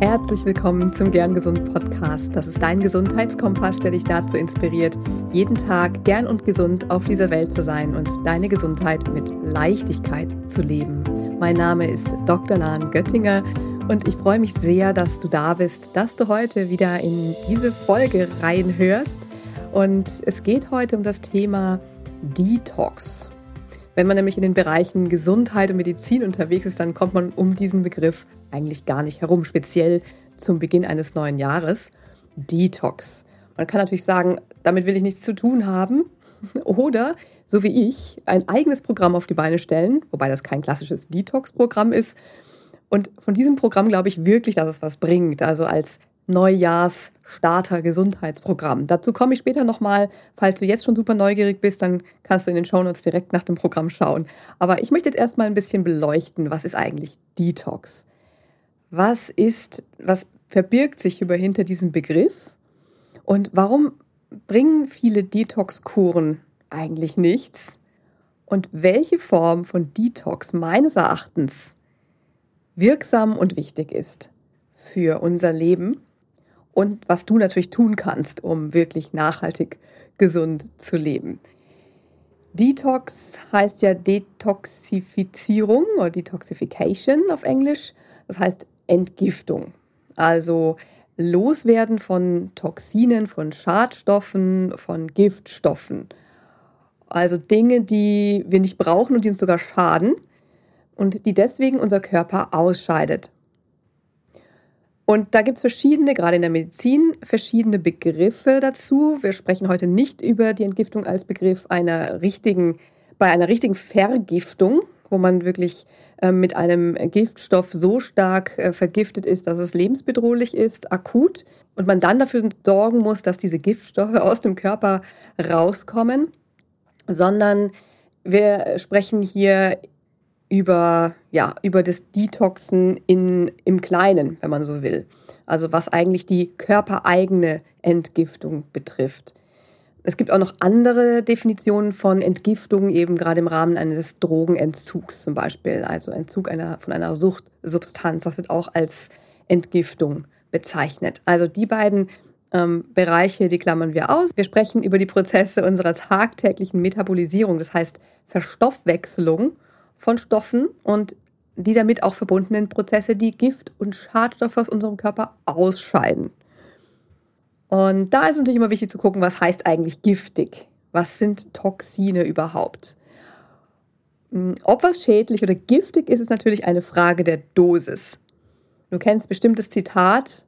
Herzlich willkommen zum Gern Gesund Podcast. Das ist dein Gesundheitskompass, der dich dazu inspiriert, jeden Tag gern und gesund auf dieser Welt zu sein und deine Gesundheit mit Leichtigkeit zu leben. Mein Name ist Dr. Nahen Göttinger und ich freue mich sehr, dass du da bist, dass du heute wieder in diese Folge reinhörst. Und es geht heute um das Thema Detox. Wenn man nämlich in den Bereichen Gesundheit und Medizin unterwegs ist, dann kommt man um diesen Begriff eigentlich gar nicht herum, speziell zum Beginn eines neuen Jahres. Detox. Man kann natürlich sagen, damit will ich nichts zu tun haben. Oder, so wie ich, ein eigenes Programm auf die Beine stellen, wobei das kein klassisches Detox-Programm ist. Und von diesem Programm glaube ich wirklich, dass es was bringt. Also als Neujahrs-Starter-Gesundheitsprogramm. Dazu komme ich später nochmal. Falls du jetzt schon super neugierig bist, dann kannst du in den Shownotes direkt nach dem Programm schauen. Aber ich möchte jetzt erstmal ein bisschen beleuchten, was ist eigentlich Detox? Was ist, was verbirgt sich über hinter diesem Begriff und warum bringen viele Detox-Kuren eigentlich nichts? Und welche Form von Detox meines Erachtens wirksam und wichtig ist für unser Leben und was du natürlich tun kannst, um wirklich nachhaltig gesund zu leben. Detox heißt ja Detoxifizierung oder Detoxification auf Englisch. Das heißt Entgiftung. Also Loswerden von Toxinen, von Schadstoffen, von Giftstoffen. Also Dinge, die wir nicht brauchen und die uns sogar schaden und die deswegen unser Körper ausscheidet. Und da gibt es verschiedene, gerade in der Medizin, verschiedene Begriffe dazu. Wir sprechen heute nicht über die Entgiftung als Begriff einer richtigen, bei einer richtigen Vergiftung, wo man wirklich äh, mit einem Giftstoff so stark äh, vergiftet ist, dass es lebensbedrohlich ist, akut, und man dann dafür sorgen muss, dass diese Giftstoffe aus dem Körper rauskommen, sondern wir sprechen hier über, ja, über das Detoxen in, im Kleinen, wenn man so will. Also was eigentlich die körpereigene Entgiftung betrifft. Es gibt auch noch andere Definitionen von Entgiftung, eben gerade im Rahmen eines Drogenentzugs zum Beispiel, also Entzug einer, von einer Suchtsubstanz. Das wird auch als Entgiftung bezeichnet. Also die beiden ähm, Bereiche, die klammern wir aus. Wir sprechen über die Prozesse unserer tagtäglichen Metabolisierung, das heißt Verstoffwechselung von Stoffen und die damit auch verbundenen Prozesse, die Gift und Schadstoffe aus unserem Körper ausscheiden. Und da ist natürlich immer wichtig zu gucken, was heißt eigentlich giftig? Was sind Toxine überhaupt? Hm, ob was schädlich oder giftig ist, ist natürlich eine Frage der Dosis. Du kennst bestimmt das Zitat,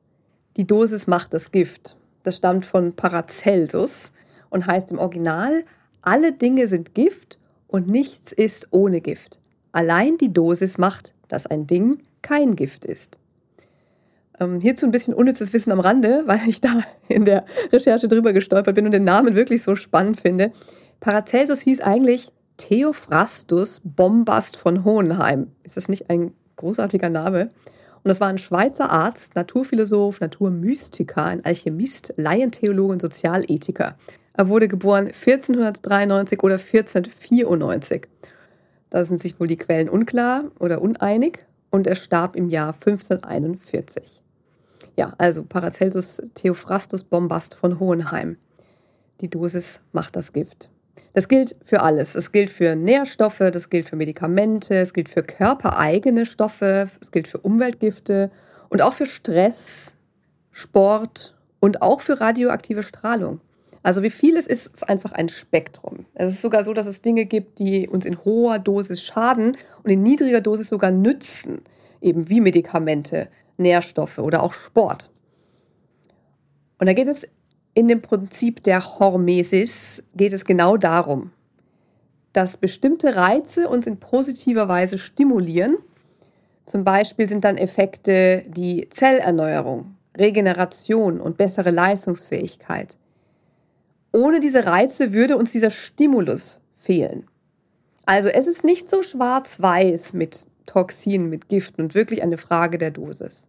die Dosis macht das Gift. Das stammt von Paracelsus und heißt im Original, alle Dinge sind Gift und nichts ist ohne Gift. Allein die Dosis macht, dass ein Ding kein Gift ist. Ähm, hierzu ein bisschen unnützes Wissen am Rande, weil ich da in der Recherche drüber gestolpert bin und den Namen wirklich so spannend finde. Paracelsus hieß eigentlich Theophrastus Bombast von Hohenheim. Ist das nicht ein großartiger Name? Und das war ein Schweizer Arzt, Naturphilosoph, Naturmystiker, ein Alchemist, Laientheologe und Sozialethiker. Er wurde geboren 1493 oder 1494. Da sind sich wohl die Quellen unklar oder uneinig und er starb im Jahr 1541. Ja, also Paracelsus Theophrastus Bombast von Hohenheim. Die Dosis macht das Gift. Das gilt für alles. Es gilt für Nährstoffe, das gilt für Medikamente, es gilt für körpereigene Stoffe, es gilt für Umweltgifte und auch für Stress, Sport und auch für radioaktive Strahlung. Also wie viel es ist, ist einfach ein Spektrum. Es ist sogar so, dass es Dinge gibt, die uns in hoher Dosis schaden und in niedriger Dosis sogar nützen, eben wie Medikamente, Nährstoffe oder auch Sport. Und da geht es in dem Prinzip der Hormesis, geht es genau darum, dass bestimmte Reize uns in positiver Weise stimulieren. Zum Beispiel sind dann Effekte die Zellerneuerung, Regeneration und bessere Leistungsfähigkeit. Ohne diese Reize würde uns dieser Stimulus fehlen. Also es ist nicht so schwarz-weiß mit Toxinen, mit Giften und wirklich eine Frage der Dosis.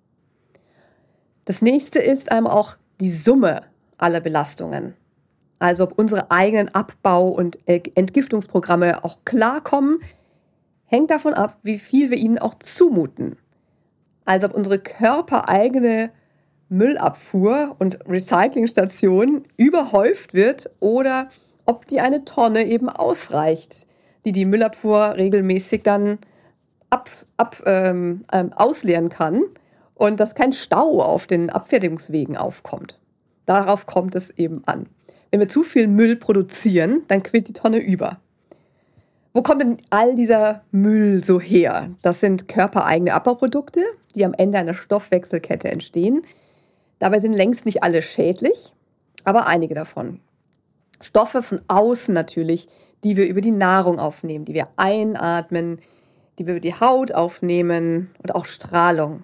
Das nächste ist einem auch die Summe aller Belastungen. Also ob unsere eigenen Abbau- und Entgiftungsprogramme auch klarkommen, hängt davon ab, wie viel wir ihnen auch zumuten. als ob unsere körpereigene Müllabfuhr und Recyclingstation überhäuft wird oder ob die eine Tonne eben ausreicht, die die Müllabfuhr regelmäßig dann ab, ab, ähm, ähm, ausleeren kann und dass kein Stau auf den Abfertigungswegen aufkommt. Darauf kommt es eben an. Wenn wir zu viel Müll produzieren, dann quillt die Tonne über. Wo kommt denn all dieser Müll so her? Das sind körpereigene Abbauprodukte, die am Ende einer Stoffwechselkette entstehen. Dabei sind längst nicht alle schädlich, aber einige davon. Stoffe von außen natürlich, die wir über die Nahrung aufnehmen, die wir einatmen, die wir über die Haut aufnehmen und auch Strahlung.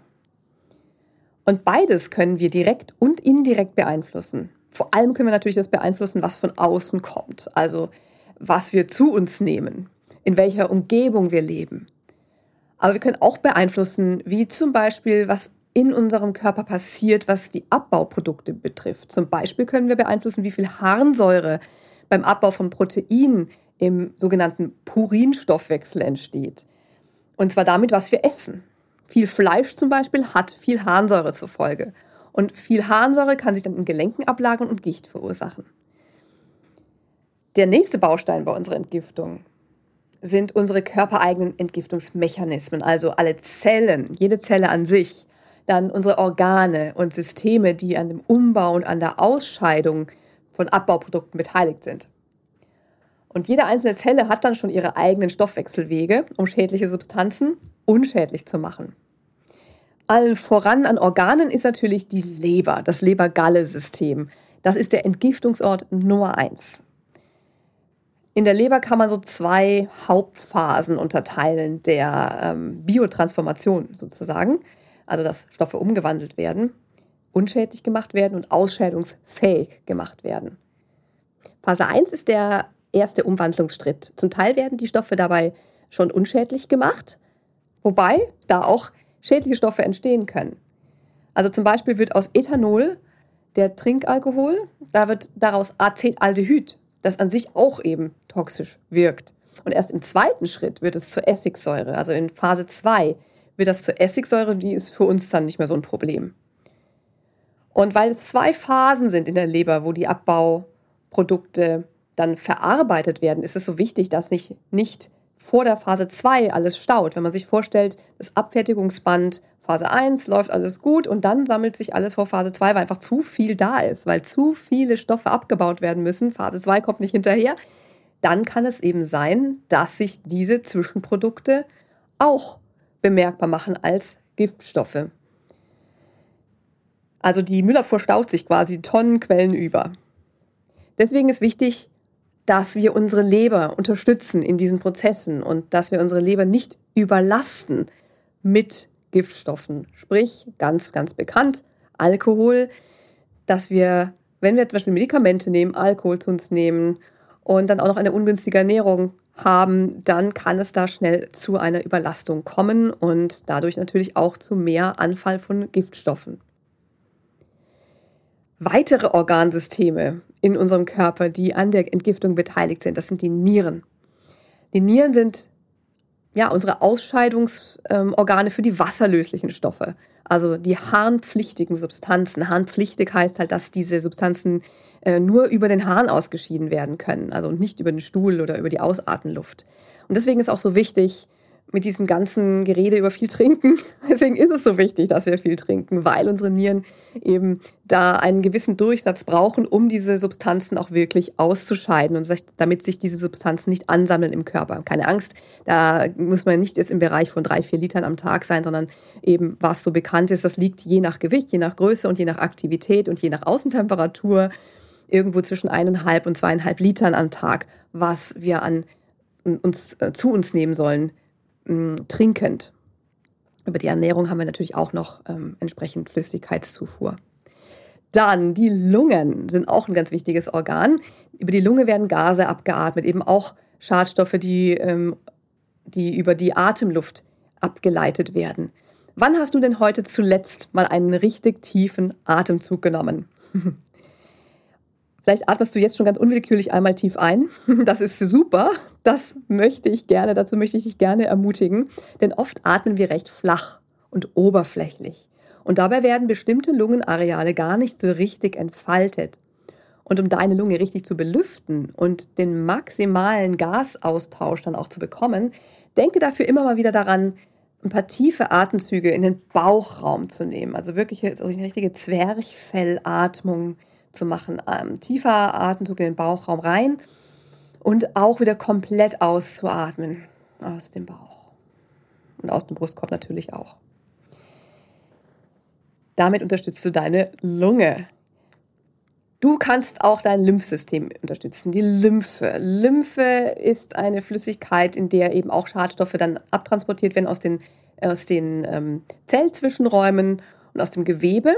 Und beides können wir direkt und indirekt beeinflussen. Vor allem können wir natürlich das beeinflussen, was von außen kommt, also was wir zu uns nehmen, in welcher Umgebung wir leben. Aber wir können auch beeinflussen, wie zum Beispiel, was in unserem Körper passiert, was die Abbauprodukte betrifft. Zum Beispiel können wir beeinflussen, wie viel Harnsäure beim Abbau von Proteinen im sogenannten Purinstoffwechsel entsteht. Und zwar damit, was wir essen. Viel Fleisch zum Beispiel hat viel Harnsäure zur Folge. Und viel Harnsäure kann sich dann in Gelenken ablagern und Gicht verursachen. Der nächste Baustein bei unserer Entgiftung sind unsere körpereigenen Entgiftungsmechanismen, also alle Zellen, jede Zelle an sich, dann unsere Organe und Systeme, die an dem Umbau und an der Ausscheidung von Abbauprodukten beteiligt sind. Und jede einzelne Zelle hat dann schon ihre eigenen Stoffwechselwege, um schädliche Substanzen unschädlich zu machen. Allen voran an Organen ist natürlich die Leber, das Leber-Galle-System. Das ist der Entgiftungsort Nummer eins. In der Leber kann man so zwei Hauptphasen unterteilen der ähm, Biotransformation sozusagen, also dass Stoffe umgewandelt werden, unschädlich gemacht werden und ausscheidungsfähig gemacht werden. Phase 1 ist der erste Umwandlungsschritt. Zum Teil werden die Stoffe dabei schon unschädlich gemacht, wobei da auch schädliche Stoffe entstehen können. Also zum Beispiel wird aus Ethanol der Trinkalkohol, da wird daraus Acetaldehyd, das an sich auch eben toxisch wirkt. Und erst im zweiten Schritt wird es zur Essigsäure, also in Phase 2 wird das zur Essigsäure, die ist für uns dann nicht mehr so ein Problem. Und weil es zwei Phasen sind in der Leber, wo die Abbauprodukte dann verarbeitet werden, ist es so wichtig, dass nicht, nicht vor der Phase 2 alles staut. Wenn man sich vorstellt, das Abfertigungsband Phase 1 läuft alles gut und dann sammelt sich alles vor Phase 2, weil einfach zu viel da ist, weil zu viele Stoffe abgebaut werden müssen. Phase 2 kommt nicht hinterher. Dann kann es eben sein, dass sich diese Zwischenprodukte auch bemerkbar machen als Giftstoffe. Also die Müllabfuhr staut sich quasi Tonnenquellen über. Deswegen ist wichtig, dass wir unsere Leber unterstützen in diesen Prozessen und dass wir unsere Leber nicht überlasten mit Giftstoffen. Sprich, ganz, ganz bekannt, Alkohol, dass wir, wenn wir zum Beispiel Medikamente nehmen, Alkohol zu uns nehmen und dann auch noch eine ungünstige Ernährung haben, dann kann es da schnell zu einer Überlastung kommen und dadurch natürlich auch zu mehr Anfall von Giftstoffen. Weitere Organsysteme in unserem Körper, die an der Entgiftung beteiligt sind, das sind die Nieren. Die Nieren sind ja unsere Ausscheidungsorgane für die wasserlöslichen Stoffe, also die harnpflichtigen Substanzen. Harnpflichtig heißt halt, dass diese Substanzen äh, nur über den Harn ausgeschieden werden können, also nicht über den Stuhl oder über die Ausatmenluft. Und deswegen ist auch so wichtig, mit diesem ganzen Gerede über viel Trinken. Deswegen ist es so wichtig, dass wir viel trinken, weil unsere Nieren eben da einen gewissen Durchsatz brauchen, um diese Substanzen auch wirklich auszuscheiden und damit sich diese Substanzen nicht ansammeln im Körper. Keine Angst, da muss man nicht jetzt im Bereich von drei, vier Litern am Tag sein, sondern eben, was so bekannt ist, das liegt je nach Gewicht, je nach Größe und je nach Aktivität und je nach Außentemperatur irgendwo zwischen eineinhalb und zweieinhalb Litern am Tag, was wir an uns äh, zu uns nehmen sollen trinkend. Über die Ernährung haben wir natürlich auch noch ähm, entsprechend Flüssigkeitszufuhr. Dann die Lungen sind auch ein ganz wichtiges Organ. Über die Lunge werden Gase abgeatmet, eben auch Schadstoffe, die, ähm, die über die Atemluft abgeleitet werden. Wann hast du denn heute zuletzt mal einen richtig tiefen Atemzug genommen? Vielleicht atmest du jetzt schon ganz unwillkürlich einmal tief ein. Das ist super. Das möchte ich gerne, dazu möchte ich dich gerne ermutigen. Denn oft atmen wir recht flach und oberflächlich. Und dabei werden bestimmte Lungenareale gar nicht so richtig entfaltet. Und um deine Lunge richtig zu belüften und den maximalen Gasaustausch dann auch zu bekommen, denke dafür immer mal wieder daran, ein paar tiefe Atemzüge in den Bauchraum zu nehmen. Also wirklich so eine richtige Zwerchfellatmung zu machen. Ähm, tiefer Atemzug in den Bauchraum rein und auch wieder komplett auszuatmen aus dem Bauch. Und aus dem Brustkorb natürlich auch. Damit unterstützt du deine Lunge. Du kannst auch dein Lymphsystem unterstützen, die Lymphe. Lymphe ist eine Flüssigkeit, in der eben auch Schadstoffe dann abtransportiert werden aus den, aus den ähm, Zellzwischenräumen und aus dem Gewebe.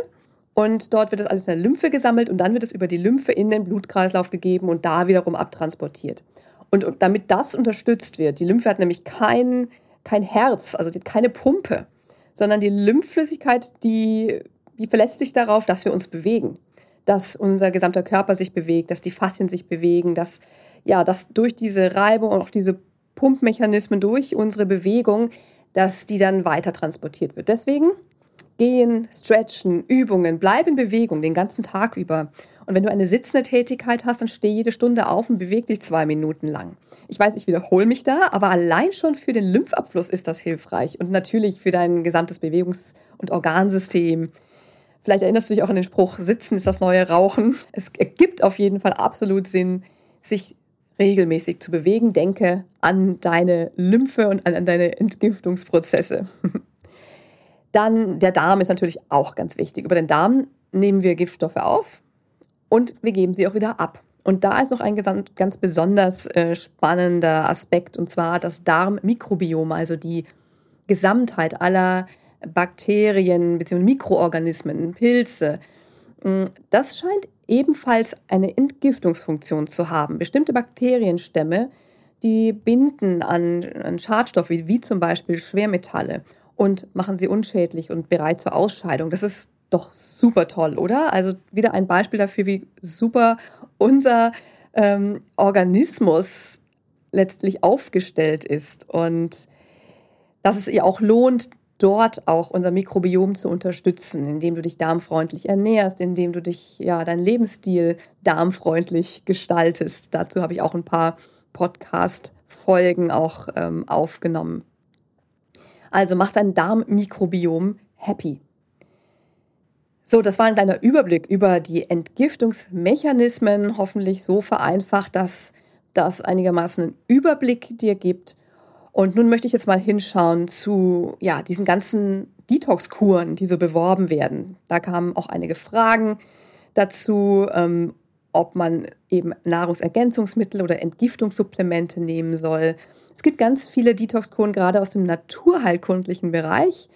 Und dort wird das alles in der Lymphe gesammelt und dann wird es über die Lymphe in den Blutkreislauf gegeben und da wiederum abtransportiert. Und, damit das unterstützt wird, die Lymphe hat nämlich kein, kein Herz, also keine Pumpe, sondern die Lymphflüssigkeit, die, die verlässt sich darauf, dass wir uns bewegen dass unser gesamter Körper sich bewegt, dass die Faszien sich bewegen, dass, ja, dass durch diese Reibung und auch diese Pumpmechanismen durch unsere Bewegung, dass die dann weiter transportiert wird. Deswegen gehen, stretchen, Übungen, bleib in Bewegung den ganzen Tag über. Und wenn du eine sitzende Tätigkeit hast, dann steh jede Stunde auf und beweg dich zwei Minuten lang. Ich weiß, ich wiederhole mich da, aber allein schon für den Lymphabfluss ist das hilfreich und natürlich für dein gesamtes Bewegungs- und Organsystem, Vielleicht erinnerst du dich auch an den Spruch, Sitzen ist das neue Rauchen. Es ergibt auf jeden Fall absolut Sinn, sich regelmäßig zu bewegen. Denke an deine Lymphe und an, deine Entgiftungsprozesse. Dann der Darm ist natürlich auch ganz wichtig. Über den Darm nehmen wir Giftstoffe auf und wir geben sie auch wieder ab. Und da ist noch ein ganz besonders äh, spannender Aspekt, und zwar das Darmmikrobiom, also die Gesamtheit aller Bakterien bzw. Mikroorganismen, Pilze. Mm, das scheint ebenfalls eine Entgiftungsfunktion zu haben. Bestimmte Bakterienstämme, die binden an, Schadstoffe, wie zum Beispiel Schwermetalle, und machen sie unschädlich und bereit zur Ausscheidung. Das ist doch super toll, oder? Also wieder ein Beispiel dafür, wie super unser ähm, Organismus letztlich aufgestellt ist und dass es ihr auch lohnt, dort auch unser Mikrobiom zu unterstützen, indem du dich darmfreundlich ernährst, indem du dich, ja, dein Lebensstil darmfreundlich gestaltest. Dazu habe ich auch ein paar Podcast-Folgen auch ähm, aufgenommen. Also mach dein Darmmikrobiom happy. So, das war ein kleiner Überblick über die Entgiftungsmechanismen, hoffentlich so vereinfacht, dass das einigermaßen einen Überblick dir gibt und nun möchte ich jetzt mal hinschauen zu ja, diesen ganzen Detox-Kuren, die so beworben werden. Da kamen auch einige Fragen dazu, ähm, ob man eben Nahrungsergänzungsmittel oder Entgiftungssupplemente nehmen soll. Es gibt ganz viele Detox-Kuren, gerade aus dem naturheilkundlichen Bereich,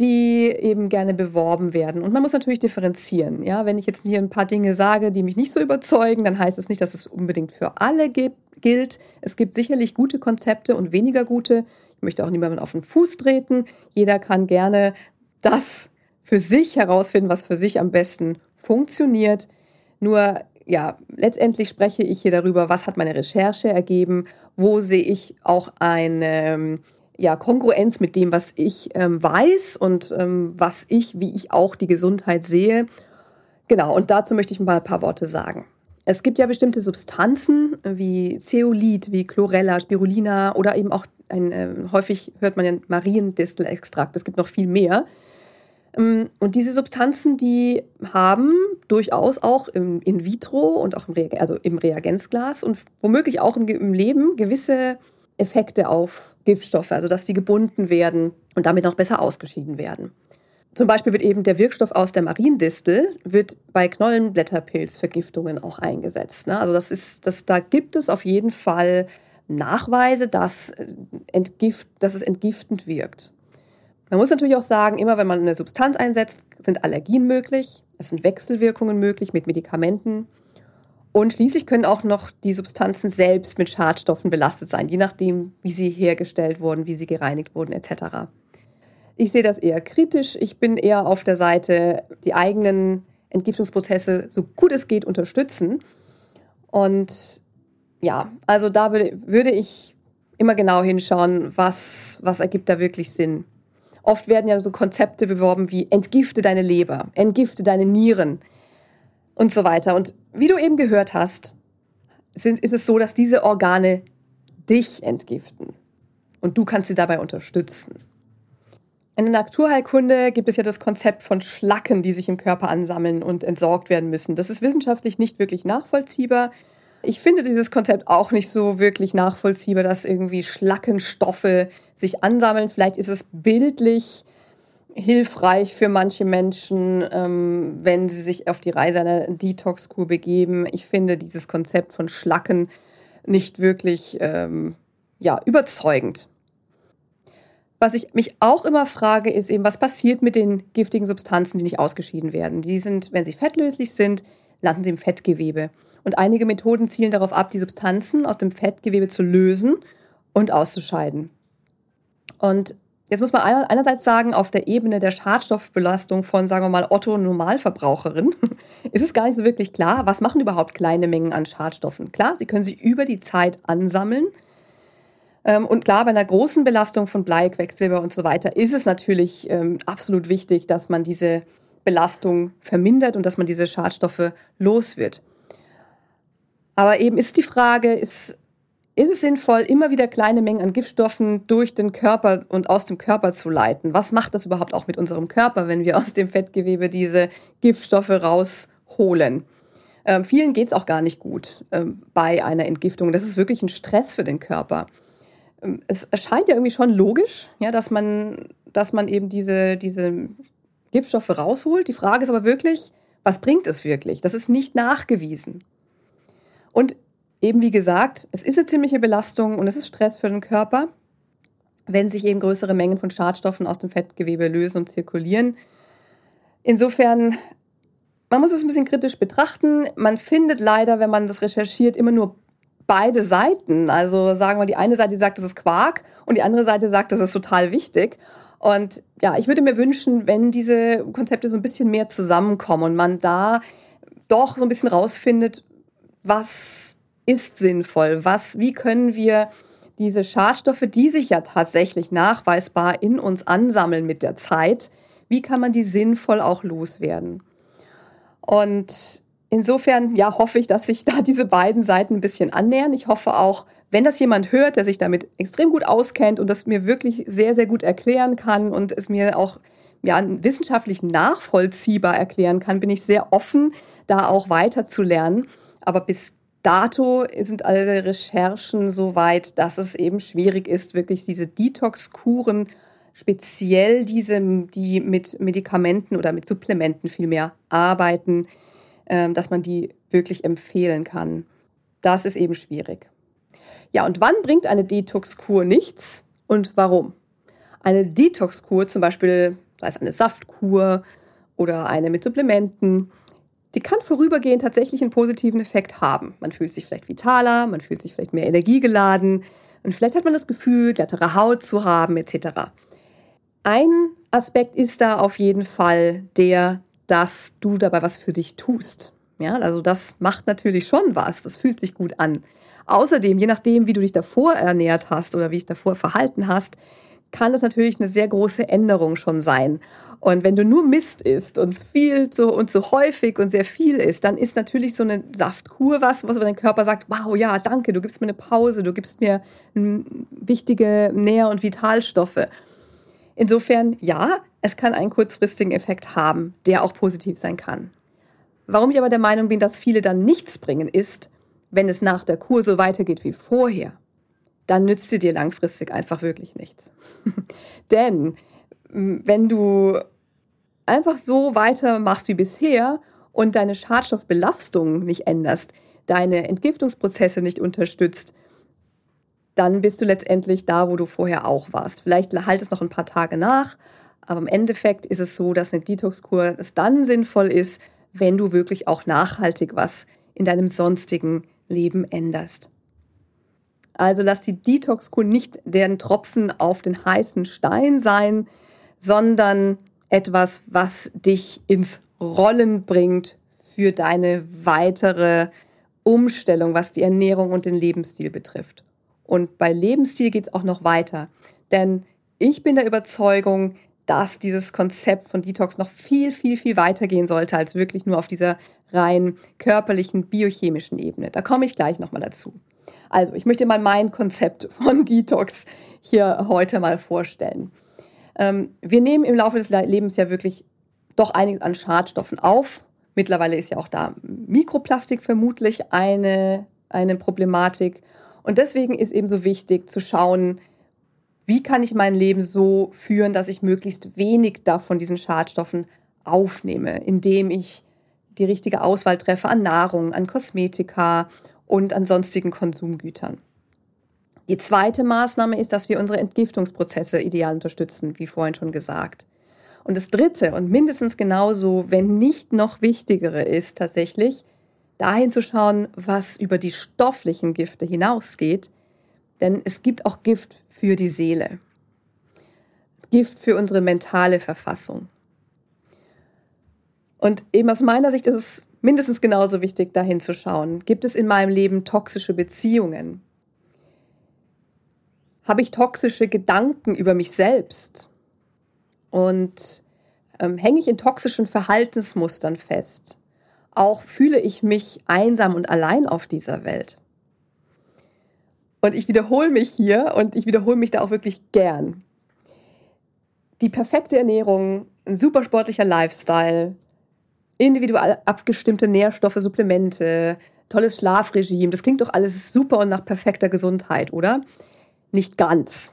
die eben gerne beworben werden. Und man muss natürlich differenzieren. Ja, wenn ich jetzt hier ein paar Dinge sage, die mich nicht so überzeugen, dann heißt das nicht, dass es unbedingt für alle gilt. Es gibt sicherlich gute Konzepte und weniger gute. Ich möchte auch niemandem auf den Fuß treten. Jeder kann gerne das für sich herausfinden, was für sich am besten funktioniert. Nur ja, letztendlich spreche ich hier darüber, was hat meine Recherche ergeben, wo sehe ich auch eine ja, Kongruenz mit dem, was ich ähm, weiß und ähm, was ich, wie ich auch die Gesundheit sehe. Genau, und dazu möchte ich mal ein paar Worte sagen. Es gibt ja bestimmte Substanzen wie Zeolit, wie Chlorella, Spirulina oder eben auch ein, äh, häufig hört man ja Mariendistelextrakt. Es gibt noch viel mehr. Ähm, und diese Substanzen, die haben durchaus auch im in vitro und auch im, Reag also im Reagenzglas und womöglich auch im, im Leben gewisse Effekte auf Giftstoffe, also dass die gebunden werden und damit noch besser ausgeschieden werden. Zum Beispiel wird eben der Wirkstoff aus der Mariendistel wird bei Knollenblätterpilzvergiftungen auch eingesetzt. Ne? Also das ist, das, da gibt es auf jeden Fall Nachweise, dass, entgift, dass es entgiftend wirkt. Man muss natürlich auch sagen, immer wenn man eine Substanz einsetzt, sind Allergien möglich, es sind Wechselwirkungen möglich mit Medikamenten und schließlich können auch noch die Substanzen selbst mit Schadstoffen belastet sein, je nachdem, wie sie hergestellt wurden, wie sie gereinigt wurden etc. Ich sehe das eher kritisch. Ich bin eher auf der Seite, die eigenen Entgiftungsprozesse so gut es geht unterstützen. Und ja, also da würde, ich immer genau hinschauen, was, was ergibt da wirklich Sinn. Oft werden ja so Konzepte beworben wie entgifte deine Leber, entgifte deine Nieren und so weiter. Und wie du eben gehört hast, sind, ist es so, dass diese Organe dich entgiften und du kannst sie dabei unterstützen. In der Naturheilkunde gibt es ja das Konzept von Schlacken, die sich im Körper ansammeln und entsorgt werden müssen. Das ist wissenschaftlich nicht wirklich nachvollziehbar. Ich finde dieses Konzept auch nicht so wirklich nachvollziehbar, dass irgendwie Schlackenstoffe sich ansammeln. Vielleicht ist es bildlich hilfreich für manche Menschen, ähm, wenn sie sich auf die Reise einer Detox-Kur begeben. Ich finde dieses Konzept von Schlacken nicht wirklich ähm, ja, überzeugend. Was ich mich auch immer frage, ist eben, was passiert mit den giftigen Substanzen, die nicht ausgeschieden werden? Die sind, wenn sie fettlöslich sind, landen sie im Fettgewebe. Und einige Methoden zielen darauf ab, die Substanzen aus dem Fettgewebe zu lösen und auszuscheiden. Und jetzt muss man einerseits sagen, auf der Ebene der Schadstoffbelastung von, sagen wir mal, Otto Normalverbraucherin ist es gar nicht so wirklich klar, was machen überhaupt kleine Mengen an Schadstoffen. Klar, sie können sich über die Zeit ansammeln. Ähm, und klar, bei einer großen Belastung von Blei, Quecksilber und so weiter ist es natürlich ähm, absolut wichtig, dass man diese Belastung vermindert und dass man diese Schadstoffe los wird. Aber eben ist die Frage, ist, ist es sinnvoll, immer wieder kleine Mengen an Giftstoffen durch den Körper und aus dem Körper zu leiten? Was macht das überhaupt auch mit unserem Körper, wenn wir aus dem Fettgewebe diese Giftstoffe rausholen? Ähm, vielen geht es auch gar nicht gut ähm, bei einer Entgiftung. Das ist wirklich ein Stress für den Körper. Ähm, es erscheint ja irgendwie schon logisch, ja, dass, man, dass man eben diese, diese Giftstoffe rausholt. Die Frage ist aber wirklich, was bringt es wirklich? Das ist nicht nachgewiesen. Und eben wie gesagt, es ist eine ziemliche Belastung und es ist Stress für den Körper, wenn sich eben größere Mengen von Schadstoffen aus dem Fettgewebe lösen und zirkulieren. Insofern, man muss es ein bisschen kritisch betrachten. Man findet leider, wenn man das recherchiert, immer nur beide Seiten. Also sagen wir, die eine Seite sagt, das ist Quark und die andere Seite sagt, das ist total wichtig. Und ja, ich würde mir wünschen, wenn diese Konzepte so ein bisschen mehr zusammenkommen und man da doch so ein bisschen rausfindet, was ist sinnvoll, was, wie können wir diese Schadstoffe, die sich ja tatsächlich nachweisbar in uns ansammeln mit der Zeit, wie kann man die sinnvoll auch loswerden? Und insofern, ja, hoffe ich, dass sich da diese beiden Seiten ein bisschen annähern. Ich hoffe auch, wenn das jemand hört, der sich damit extrem gut auskennt und das mir wirklich sehr, sehr gut erklären kann und es mir auch ja, wissenschaftlich nachvollziehbar erklären kann, bin ich sehr offen, da auch weiter zu lernen. Aber bis dato sind alle Recherchen so weit, dass es eben schwierig ist, wirklich diese Detox-Kuren, speziell diese, die mit Medikamenten oder mit Supplementen vielmehr arbeiten, ähm, dass man die wirklich empfehlen kann. Das ist eben schwierig. Ja, und wann bringt eine Detox-Kur nichts und warum? Eine Detox-Kur, zum Beispiel, sei es eine Saftkur oder eine mit Supplementen, die kann vorübergehend tatsächlich einen positiven Effekt haben. Man fühlt sich vielleicht vitaler, man fühlt sich vielleicht mehr energiegeladen und vielleicht hat man das Gefühl, glattere Haut zu haben etc. Ein Aspekt ist da auf jeden Fall der, dass du dabei was für dich tust. Ja, also das macht natürlich schon was, das fühlt sich gut an. Außerdem, je nachdem, wie du dich davor ernährt hast oder wie dich davor verhalten hast, kann das natürlich eine sehr große Änderung schon sein. Und wenn du nur Mist isst und viel zu, und so häufig und sehr viel isst, dann ist natürlich so eine Saftkur was, was dein Körper sagt, wow, ja, danke, du gibst mir eine Pause, du gibst mir wichtige Nähr- und Vitalstoffe. Insofern, ja, es kann einen kurzfristigen Effekt haben, der auch positiv sein kann. Warum ich aber der Meinung bin, dass viele dann nichts bringen, ist, wenn es nach der Kur so weitergeht wie vorher dann nützt sie dir langfristig einfach wirklich nichts. Denn wenn du einfach so weitermachst wie bisher und deine Schadstoffbelastung nicht änderst, deine Entgiftungsprozesse nicht unterstützt, dann bist du letztendlich da, wo du vorher auch warst. Vielleicht halt es noch ein paar Tage nach, aber im Endeffekt ist es so, dass eine Detox-Kur es dann sinnvoll ist, wenn du wirklich auch nachhaltig was in deinem sonstigen Leben änderst. Also lass die Detox-Kur nicht deren Tropfen auf den heißen Stein sein, sondern etwas, was dich ins Rollen bringt für deine weitere Umstellung, was die Ernährung und den Lebensstil betrifft. Und bei Lebensstil geht es auch noch weiter. Denn ich bin der Überzeugung, dass dieses Konzept von Detox noch viel, viel, viel weiter gehen sollte als wirklich nur auf dieser rein körperlichen, biochemischen Ebene. Da komme ich gleich nochmal dazu. Also, ich möchte mal mein Konzept von Detox hier heute mal vorstellen. Ähm, wir nehmen im Laufe des Lebens ja wirklich doch einiges an Schadstoffen auf. Mittlerweile ist ja auch da Mikroplastik vermutlich eine, eine Problematik. Und deswegen ist eben so wichtig zu schauen, wie kann ich mein Leben so führen, dass ich möglichst wenig davon diesen Schadstoffen aufnehme, indem ich die richtige Auswahl treffe an Nahrung, an Kosmetika und an sonstigen Konsumgütern. Die zweite Maßnahme ist, dass wir unsere Entgiftungsprozesse ideal unterstützen, wie vorhin schon gesagt. Und das dritte und mindestens genauso, wenn nicht noch wichtigere ist tatsächlich, dahin zu schauen, was über die stofflichen Gifte hinausgeht, denn es gibt auch Gift für die Seele. Gift für unsere mentale Verfassung. Und eben aus meiner Sicht ist es mindestens genauso wichtig, dahin zu schauen. Gibt es in meinem Leben toxische Beziehungen? Habe ich toxische Gedanken über mich selbst? Und ähm, hänge ich in toxischen Verhaltensmustern fest? Auch fühle ich mich einsam und allein auf dieser Welt? Und ich wiederhole mich hier und ich wiederhole mich da auch wirklich gern. Die perfekte Ernährung, ein super sportlicher Lifestyle, individuell abgestimmte Nährstoffe, Supplemente, tolles Schlafregime, das klingt doch alles super und nach perfekter Gesundheit, oder? Nicht ganz.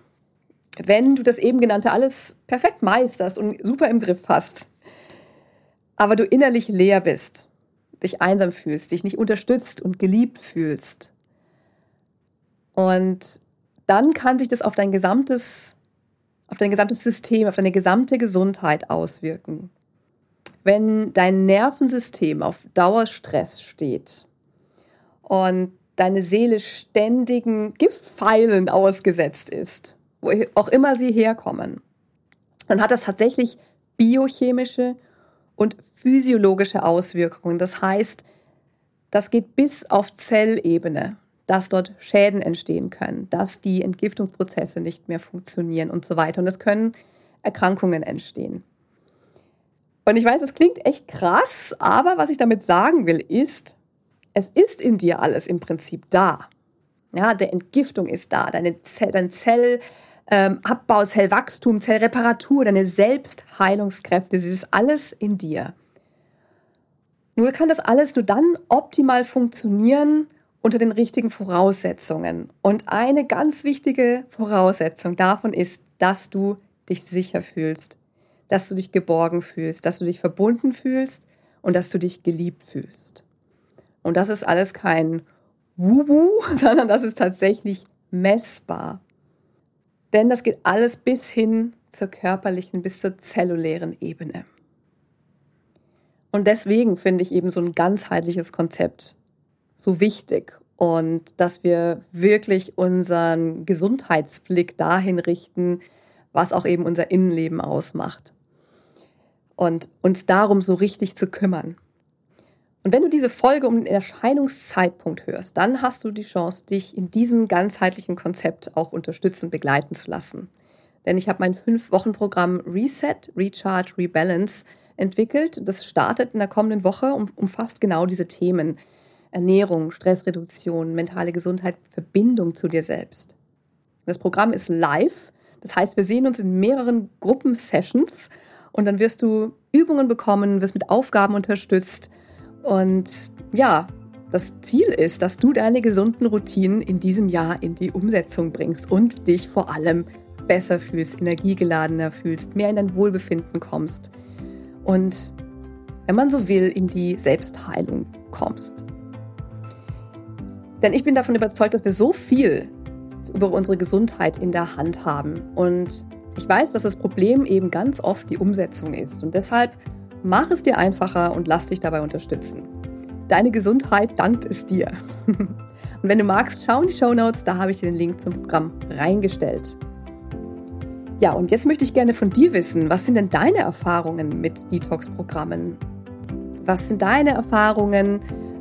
Wenn du das eben genannte alles perfekt meisterst und super im Griff hast, aber du innerlich leer bist, dich einsam fühlst, dich nicht unterstützt und geliebt fühlst, und dann kann sich das auf dein gesamtes, auf dein gesamtes System, auf deine gesamte Gesundheit auswirken. Wenn dein Nervensystem auf Dauerstress steht und deine Seele ständigen Giftpfeilen ausgesetzt ist, wo auch immer sie herkommen, dann hat das tatsächlich biochemische und physiologische Auswirkungen. Das heißt, das geht bis auf Zellebene dass dort Schäden entstehen können, dass die Entgiftungsprozesse nicht mehr funktionieren und so weiter. Und es können Erkrankungen entstehen. Und ich weiß, es klingt echt krass, aber was ich damit sagen will, ist, es ist in dir alles im Prinzip da. Ja, der Entgiftung ist da, deine Zell, dein Zellabbau, ähm, Zellwachstum, Zellreparatur, deine Selbstheilungskräfte, das ist alles in dir. Nur kann das alles nur dann optimal funktionieren, unter den richtigen Voraussetzungen. Und eine ganz wichtige Voraussetzung davon ist, dass du dich sicher fühlst, dass du dich geborgen fühlst, dass du dich verbunden fühlst und dass du dich geliebt fühlst. Und das ist alles kein Wubu, sondern das ist tatsächlich messbar. Denn das geht alles bis hin zur körperlichen, bis zur zellulären Ebene. Und deswegen finde ich eben so ein ganzheitliches Konzept so wichtig und dass wir wirklich unseren Gesundheitsblick dahin richten, was auch eben unser Innenleben ausmacht. Und uns darum so richtig zu kümmern. Und wenn du diese Folge um den Erscheinungszeitpunkt hörst, dann hast du die Chance, dich in diesem ganzheitlichen Konzept auch unterstützen, begleiten zu lassen. Denn ich habe mein Fünf-Wochen-Programm Reset, Recharge, Rebalance entwickelt. Das startet in der kommenden Woche und umfasst genau diese Themen. Ernährung, Stressreduktion, mentale Gesundheit, Verbindung zu dir selbst. Das Programm ist live, das heißt, wir sehen uns in mehreren Gruppensessions und dann wirst du Übungen bekommen, wirst mit Aufgaben unterstützt und ja, das Ziel ist, dass du deine gesunden Routinen in diesem Jahr in die Umsetzung bringst und dich vor allem besser fühlst, energiegeladener fühlst, mehr in dein Wohlbefinden kommst und, wenn man so will, in die Selbstheilung kommst. Denn ich bin davon überzeugt, dass wir so viel über unsere Gesundheit in der Hand haben. Und ich weiß, dass das Problem eben ganz oft die Umsetzung ist. Und deshalb mach es dir einfacher und lass dich dabei unterstützen. Deine Gesundheit dankt es dir. Und wenn du magst, schau in die Show Notes, da habe ich dir den Link zum Programm reingestellt. Ja, und jetzt möchte ich gerne von dir wissen, was sind denn deine Erfahrungen mit Detox-Programmen? Was sind deine Erfahrungen?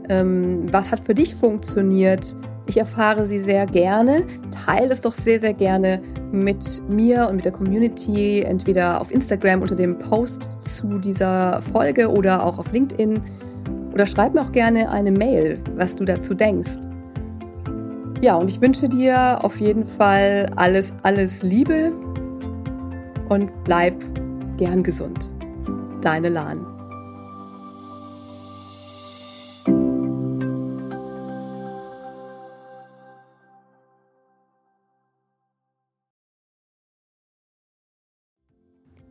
Ähm, was hat für dich funktioniert? Ich erfahre sie sehr gerne. Teile es doch sehr, sehr gerne mit mir und mit der Community, entweder auf Instagram unter dem Post zu dieser Folge oder auch auf LinkedIn. Oder schreib mir auch gerne eine Mail, was du dazu denkst. Ja, und ich wünsche dir auf jeden Fall alles, alles Liebe und bleib gern gesund. Deine Lahn.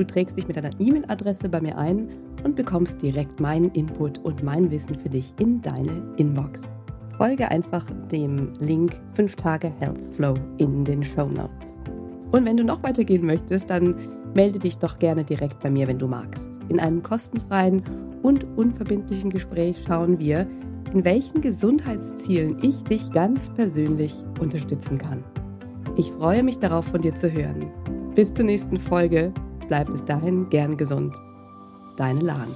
Du trägst dich mit deiner E-Mail-Adresse bei mir ein und bekommst direkt meinen Input und mein Wissen für dich in deine Inbox. Folge einfach dem Link 5 Tage Health Flow in den Show Notes. Und wenn du noch weitergehen möchtest, dann melde dich doch gerne direkt bei mir, wenn du magst. In einem kostenfreien und unverbindlichen Gespräch schauen wir, in welchen Gesundheitszielen ich dich ganz persönlich unterstützen kann. Ich freue mich darauf, von dir zu hören. Bis zur nächsten Folge. Bleib bis dahin gern gesund deine Lahn.